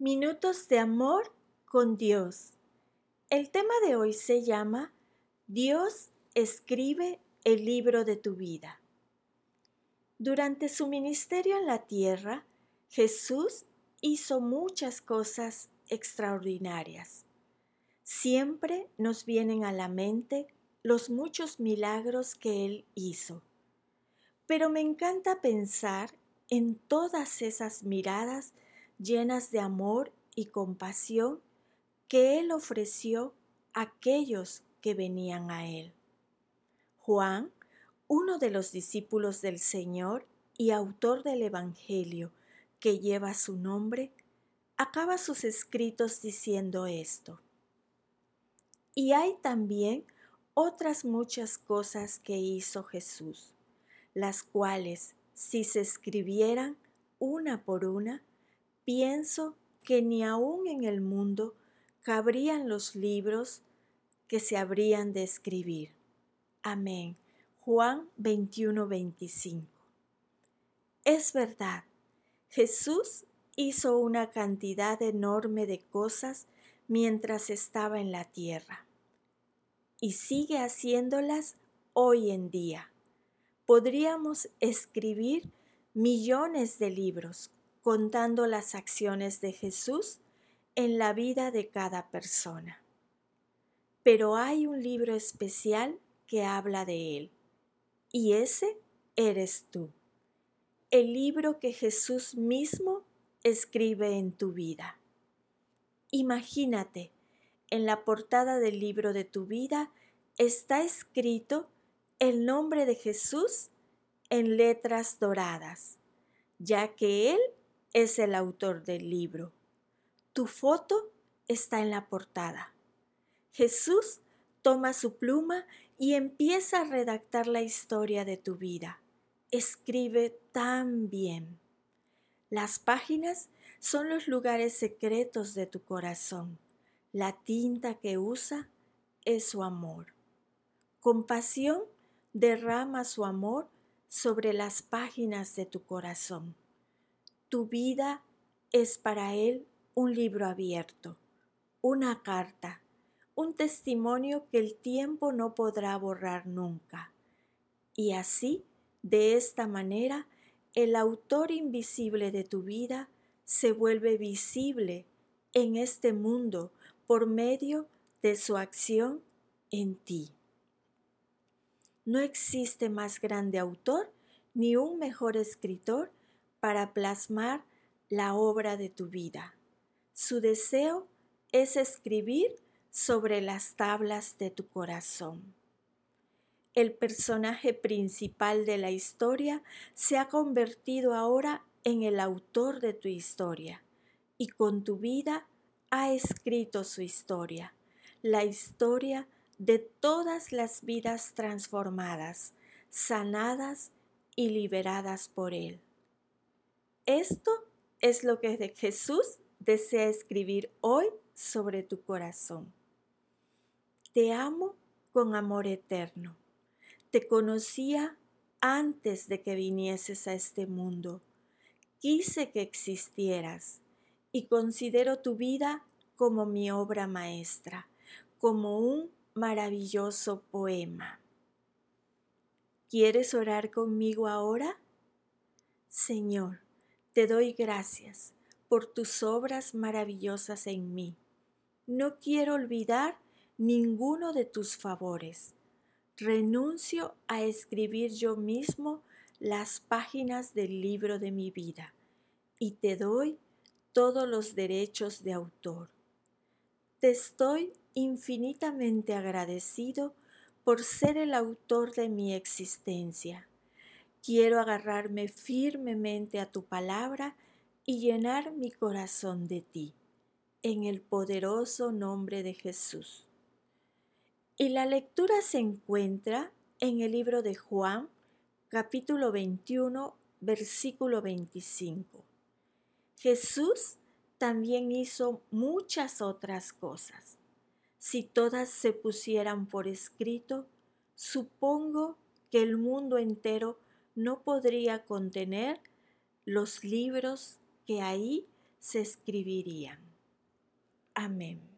Minutos de amor con Dios. El tema de hoy se llama Dios escribe el libro de tu vida. Durante su ministerio en la tierra, Jesús hizo muchas cosas extraordinarias. Siempre nos vienen a la mente los muchos milagros que Él hizo. Pero me encanta pensar en todas esas miradas llenas de amor y compasión que Él ofreció a aquellos que venían a Él. Juan, uno de los discípulos del Señor y autor del Evangelio que lleva su nombre, acaba sus escritos diciendo esto. Y hay también otras muchas cosas que hizo Jesús, las cuales, si se escribieran una por una, pienso que ni aún en el mundo cabrían los libros que se habrían de escribir. Amén. Juan 21, 25. Es verdad, Jesús hizo una cantidad enorme de cosas mientras estaba en la tierra y sigue haciéndolas hoy en día. Podríamos escribir millones de libros contando las acciones de Jesús en la vida de cada persona. Pero hay un libro especial que habla de Él, y ese eres tú, el libro que Jesús mismo escribe en tu vida. Imagínate, en la portada del libro de tu vida está escrito el nombre de Jesús en letras doradas, ya que Él es el autor del libro. Tu foto está en la portada. Jesús toma su pluma y empieza a redactar la historia de tu vida. Escribe tan bien. Las páginas son los lugares secretos de tu corazón. La tinta que usa es su amor. Con pasión derrama su amor sobre las páginas de tu corazón. Tu vida es para Él un libro abierto, una carta, un testimonio que el tiempo no podrá borrar nunca. Y así, de esta manera, el autor invisible de tu vida se vuelve visible en este mundo por medio de su acción en ti. No existe más grande autor ni un mejor escritor para plasmar la obra de tu vida. Su deseo es escribir sobre las tablas de tu corazón. El personaje principal de la historia se ha convertido ahora en el autor de tu historia y con tu vida ha escrito su historia, la historia de todas las vidas transformadas, sanadas y liberadas por Él. Esto es lo que Jesús desea escribir hoy sobre tu corazón. Te amo con amor eterno. Te conocía antes de que vinieses a este mundo. Quise que existieras y considero tu vida como mi obra maestra, como un maravilloso poema. ¿Quieres orar conmigo ahora? Señor, te doy gracias por tus obras maravillosas en mí. No quiero olvidar ninguno de tus favores. Renuncio a escribir yo mismo las páginas del libro de mi vida y te doy todos los derechos de autor. Te estoy infinitamente agradecido por ser el autor de mi existencia Quiero agarrarme firmemente a tu palabra y llenar mi corazón de ti, en el poderoso nombre de Jesús. Y la lectura se encuentra en el libro de Juan, capítulo 21, versículo 25. Jesús también hizo muchas otras cosas. Si todas se pusieran por escrito, supongo que el mundo entero no podría contener los libros que ahí se escribirían. Amén.